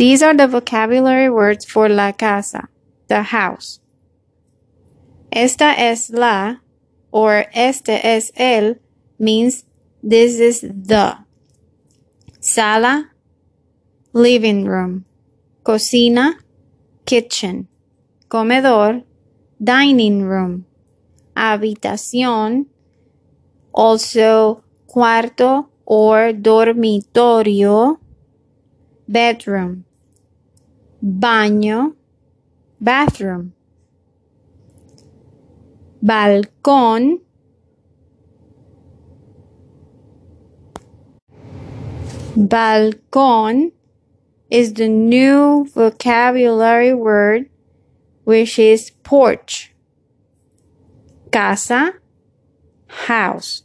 These are the vocabulary words for la casa, the house. Esta es la or este es el means this is the. Sala, living room. Cocina, kitchen. Comedor, dining room. Habitación, also cuarto or dormitorio. Bedroom. Baño, bathroom. Balcón, Balcón is the new vocabulary word which is porch. Casa, house.